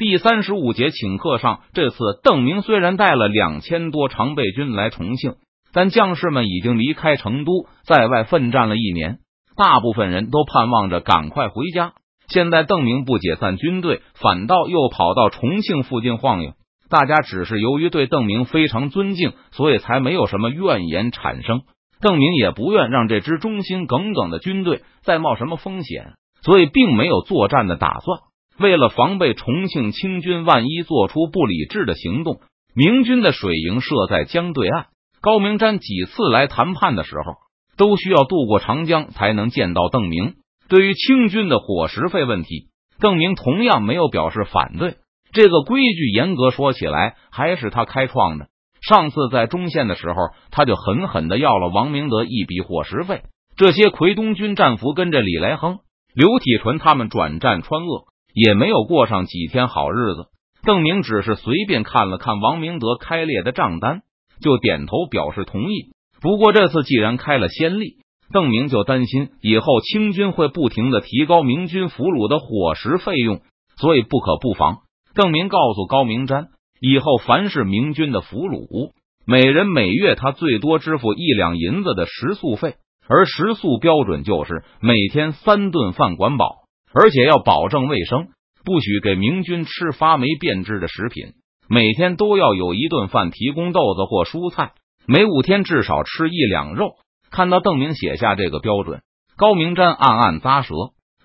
第三十五节请客上，这次邓明虽然带了两千多常备军来重庆，但将士们已经离开成都，在外奋战了一年，大部分人都盼望着赶快回家。现在邓明不解散军队，反倒又跑到重庆附近晃悠，大家只是由于对邓明非常尊敬，所以才没有什么怨言产生。邓明也不愿让这支忠心耿耿的军队再冒什么风险，所以并没有作战的打算。为了防备重庆清军万一做出不理智的行动，明军的水营设在江对岸。高明瞻几次来谈判的时候，都需要渡过长江才能见到邓明。对于清军的伙食费问题，邓明同样没有表示反对。这个规矩严格说起来，还是他开创的。上次在中线的时候，他就狠狠的要了王明德一笔伙食费。这些奎东军战俘跟着李来亨、刘体纯他们转战川鄂。也没有过上几天好日子。邓明只是随便看了看王明德开列的账单，就点头表示同意。不过这次既然开了先例，邓明就担心以后清军会不停的提高明军俘虏的伙食费用，所以不可不防。邓明告诉高明瞻，以后凡是明军的俘虏，每人每月他最多支付一两银子的食宿费，而食宿标准就是每天三顿饭管饱。而且要保证卫生，不许给明军吃发霉变质的食品。每天都要有一顿饭提供豆子或蔬菜，每五天至少吃一两肉。看到邓明写下这个标准，高明瞻暗暗咂舌。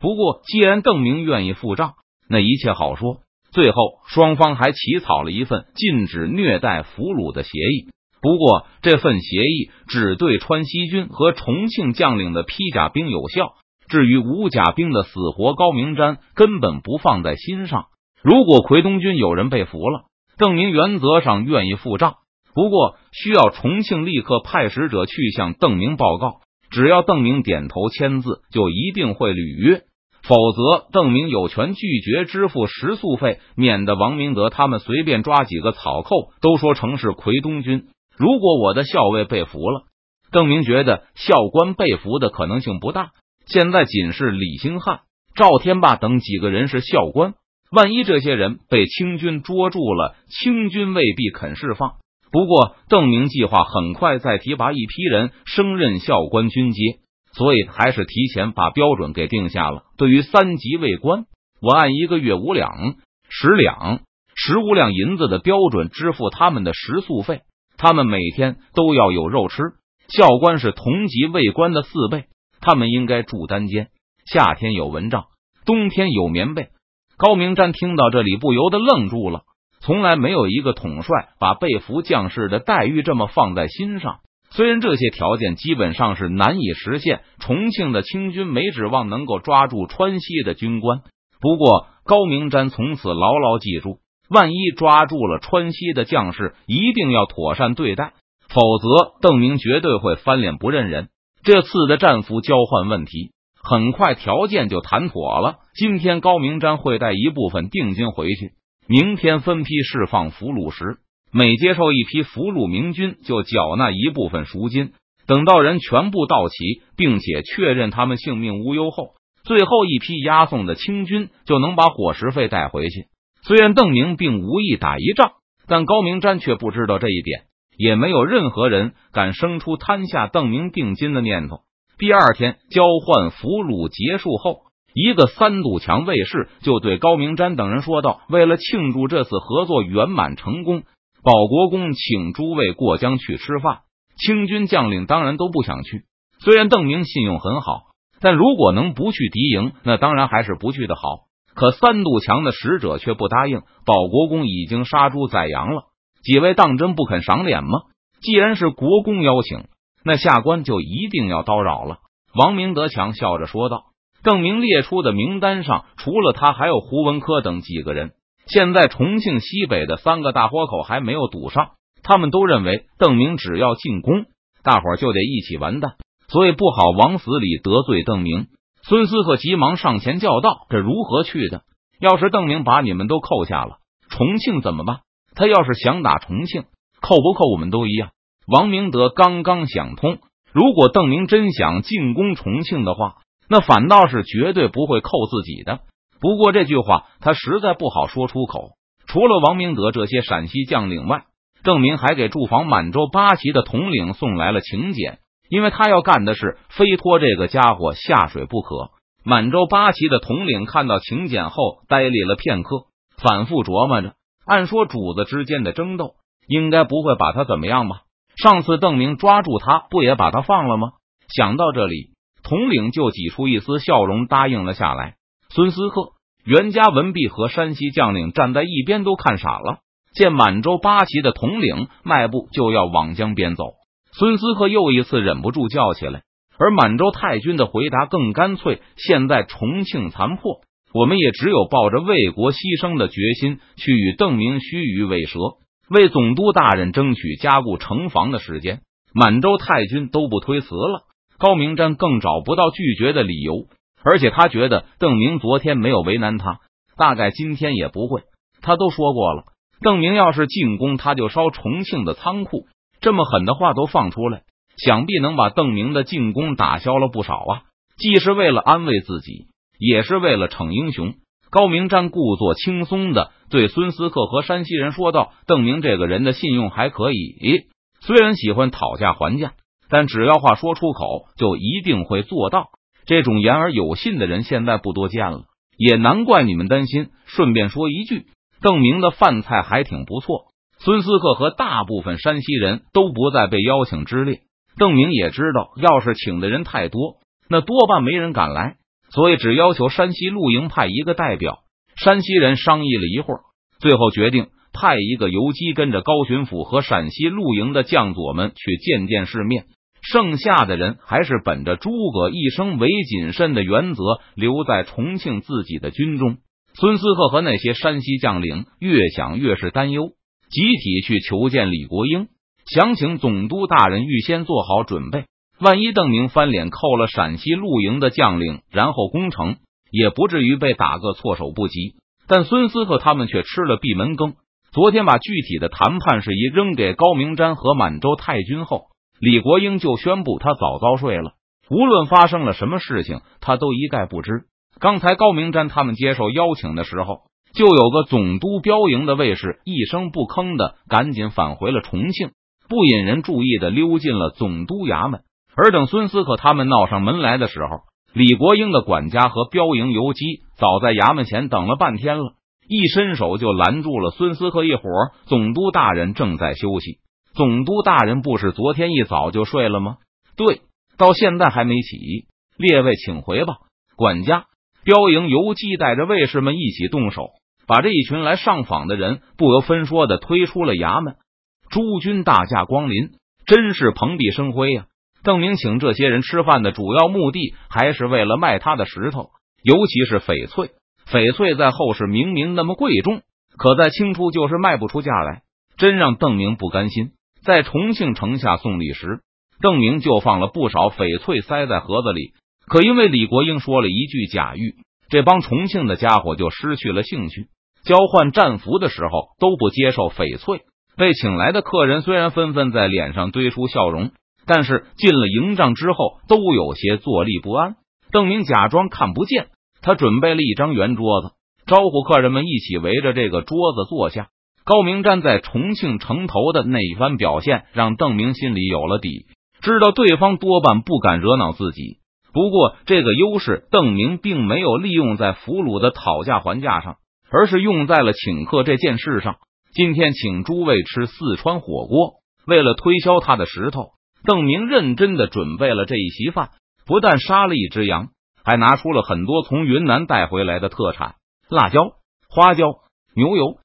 不过，既然邓明愿意付账，那一切好说。最后，双方还起草了一份禁止虐待俘虏的协议。不过，这份协议只对川西军和重庆将领的披甲兵有效。至于吴甲兵的死活，高明瞻根本不放在心上。如果奎东军有人被俘了，邓明原则上愿意付账，不过需要重庆立刻派使者去向邓明报告。只要邓明点头签字，就一定会履约；否则，邓明有权拒绝支付食宿费，免得王明德他们随便抓几个草寇都说成是奎东军。如果我的校尉被俘了，邓明觉得校官被俘的可能性不大。现在仅是李兴汉、赵天霸等几个人是校官，万一这些人被清军捉住了，清军未必肯释放。不过邓明计划很快再提拔一批人升任校官军阶，所以还是提前把标准给定下了。对于三级尉官，我按一个月五两、十两、十五两银子的标准支付他们的食宿费，他们每天都要有肉吃。校官是同级尉官的四倍。他们应该住单间，夏天有蚊帐，冬天有棉被。高明瞻听到这里，不由得愣住了。从来没有一个统帅把被俘将士的待遇这么放在心上。虽然这些条件基本上是难以实现，重庆的清军没指望能够抓住川西的军官。不过，高明瞻从此牢牢记住：万一抓住了川西的将士，一定要妥善对待，否则邓明绝对会翻脸不认人。这次的战俘交换问题，很快条件就谈妥了。今天高明瞻会带一部分定金回去，明天分批释放俘虏时，每接受一批俘虏，明军就缴纳一部分赎金。等到人全部到齐，并且确认他们性命无忧后，最后一批押送的清军就能把伙食费带回去。虽然邓明并无意打一仗，但高明瞻却不知道这一点。也没有任何人敢生出贪下邓明定金的念头。第二天交换俘虏结束后，一个三堵墙卫士就对高明瞻等人说道：“为了庆祝这次合作圆满成功，保国公请诸位过江去吃饭。清军将领当然都不想去。虽然邓明信用很好，但如果能不去敌营，那当然还是不去的好。可三堵墙的使者却不答应。保国公已经杀猪宰羊了。”几位当真不肯赏脸吗？既然是国公邀请，那下官就一定要叨扰了。王明德强笑着说道：“邓明列出的名单上，除了他，还有胡文科等几个人。现在重庆西北的三个大豁口还没有堵上，他们都认为邓明只要进攻，大伙就得一起完蛋，所以不好往死里得罪邓明。”孙思克急忙上前叫道：“这如何去的？要是邓明把你们都扣下了，重庆怎么办？”他要是想打重庆，扣不扣我们都一样。王明德刚刚想通，如果邓明真想进攻重庆的话，那反倒是绝对不会扣自己的。不过这句话他实在不好说出口。除了王明德这些陕西将领外，邓明还给驻防满洲八旗的统领送来了请柬，因为他要干的是非拖这个家伙下水不可。满洲八旗的统领看到请柬后，呆立了片刻，反复琢磨着：按说主子之间的争斗，应该不会把他怎么样吧？上次邓明抓住他，不也把他放了吗？想到这里，统领就挤出一丝笑容，答应了下来。孙思克、袁家、文弼和山西将领站在一边，都看傻了。见满洲八旗的统领迈步就要往江边走，孙思克又一次忍不住叫起来。而满洲太君的回答更干脆：现在重庆残破，我们也只有抱着为国牺牲的决心，去与邓明须臾尾蛇，为总督大人争取加固城防的时间。满洲太君都不推辞了。高明瞻更找不到拒绝的理由，而且他觉得邓明昨天没有为难他，大概今天也不会。他都说过了，邓明要是进攻，他就烧重庆的仓库。这么狠的话都放出来，想必能把邓明的进攻打消了不少啊！既是为了安慰自己，也是为了逞英雄。高明瞻故作轻松的对孙思克和山西人说道：“邓明这个人的信用还可以，虽然喜欢讨价还价。”但只要话说出口，就一定会做到。这种言而有信的人现在不多见了，也难怪你们担心。顺便说一句，邓明的饭菜还挺不错。孙思克和大部分山西人都不在被邀请之列。邓明也知道，要是请的人太多，那多半没人敢来，所以只要求山西露营派一个代表。山西人商议了一会儿，最后决定派一个游击跟着高巡抚和陕西露营的将佐们去见见世面。剩下的人还是本着诸葛一生为谨慎的原则，留在重庆自己的军中。孙思克和那些山西将领越想越是担忧，集体去求见李国英，想请总督大人预先做好准备。万一邓明翻脸扣了陕西露营的将领，然后攻城，也不至于被打个措手不及。但孙思克他们却吃了闭门羹。昨天把具体的谈判事宜扔给高明瞻和满洲太君后。李国英就宣布他早早睡了，无论发生了什么事情，他都一概不知。刚才高明瞻他们接受邀请的时候，就有个总督标营的卫士一声不吭的赶紧返回了重庆，不引人注意的溜进了总督衙门。而等孙思克他们闹上门来的时候，李国英的管家和标营游击早在衙门前等了半天了，一伸手就拦住了孙思克一伙。总督大人正在休息。总督大人不是昨天一早就睡了吗？对，到现在还没起。列位请回吧。管家、标营游击带着卫士们一起动手，把这一群来上访的人不由分说的推出了衙门。诸君大驾光临，真是蓬荜生辉呀！邓明请这些人吃饭的主要目的，还是为了卖他的石头，尤其是翡翠。翡翠在后世明明那么贵重，可在清初就是卖不出价来，真让邓明不甘心。在重庆城下送礼时，邓明就放了不少翡翠塞在盒子里。可因为李国英说了一句假玉，这帮重庆的家伙就失去了兴趣。交换战俘的时候都不接受翡翠。被请来的客人虽然纷纷在脸上堆出笑容，但是进了营帐之后都有些坐立不安。邓明假装看不见，他准备了一张圆桌子，招呼客人们一起围着这个桌子坐下。高明站在重庆城头的那一番表现，让邓明心里有了底，知道对方多半不敢惹恼自己。不过，这个优势邓明并没有利用在俘虏的讨价还价上，而是用在了请客这件事上。今天请诸位吃四川火锅，为了推销他的石头，邓明认真的准备了这一席饭，不但杀了一只羊，还拿出了很多从云南带回来的特产：辣椒、花椒、牛油。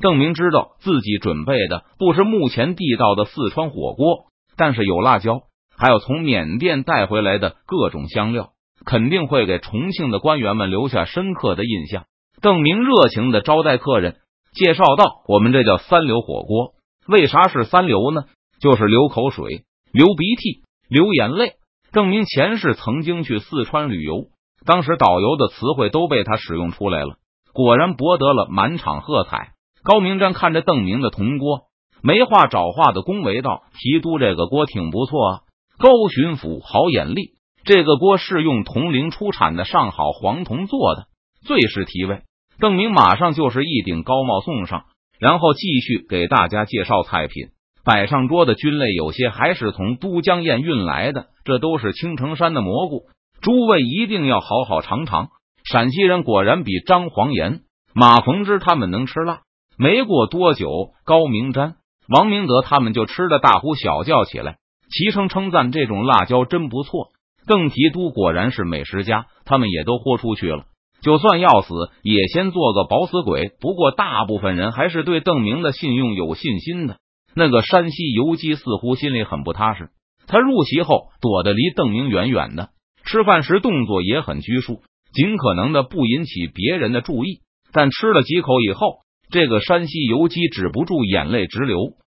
邓明知道自己准备的不是目前地道的四川火锅，但是有辣椒，还有从缅甸带回来的各种香料，肯定会给重庆的官员们留下深刻的印象。邓明热情的招待客人，介绍道：“我们这叫三流火锅，为啥是三流呢？就是流口水、流鼻涕、流眼泪。”邓明前世曾经去四川旅游，当时导游的词汇都被他使用出来了，果然博得了满场喝彩。高明瞻看着邓明的铜锅，没话找话的恭维道：“提督这个锅挺不错啊，高巡抚好眼力。这个锅是用铜陵出产的上好黄铜做的，最是提味。邓明马上就是一顶高帽送上，然后继续给大家介绍菜品。摆上桌的菌类有些还是从都江堰运来的，这都是青城山的蘑菇，诸位一定要好好尝尝。陕西人果然比张黄岩、马逢之他们能吃辣。没过多久，高明瞻、王明德他们就吃的大呼小叫起来，齐声称赞这种辣椒真不错。邓提督果然是美食家，他们也都豁出去了。就算要死，也先做个饱死鬼。不过，大部分人还是对邓明的信用有信心的。那个山西游击似乎心里很不踏实，他入席后躲得离邓明远远的，吃饭时动作也很拘束，尽可能的不引起别人的注意。但吃了几口以后，这个山西游击止不住眼泪直流，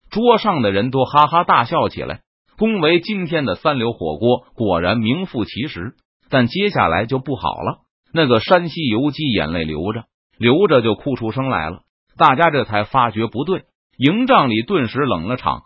桌上的人都哈哈大笑起来，恭维今天的三流火锅果然名副其实。但接下来就不好了。那个山西游击眼泪流着流着就哭出声来了，大家这才发觉不对，营帐里顿时冷了场。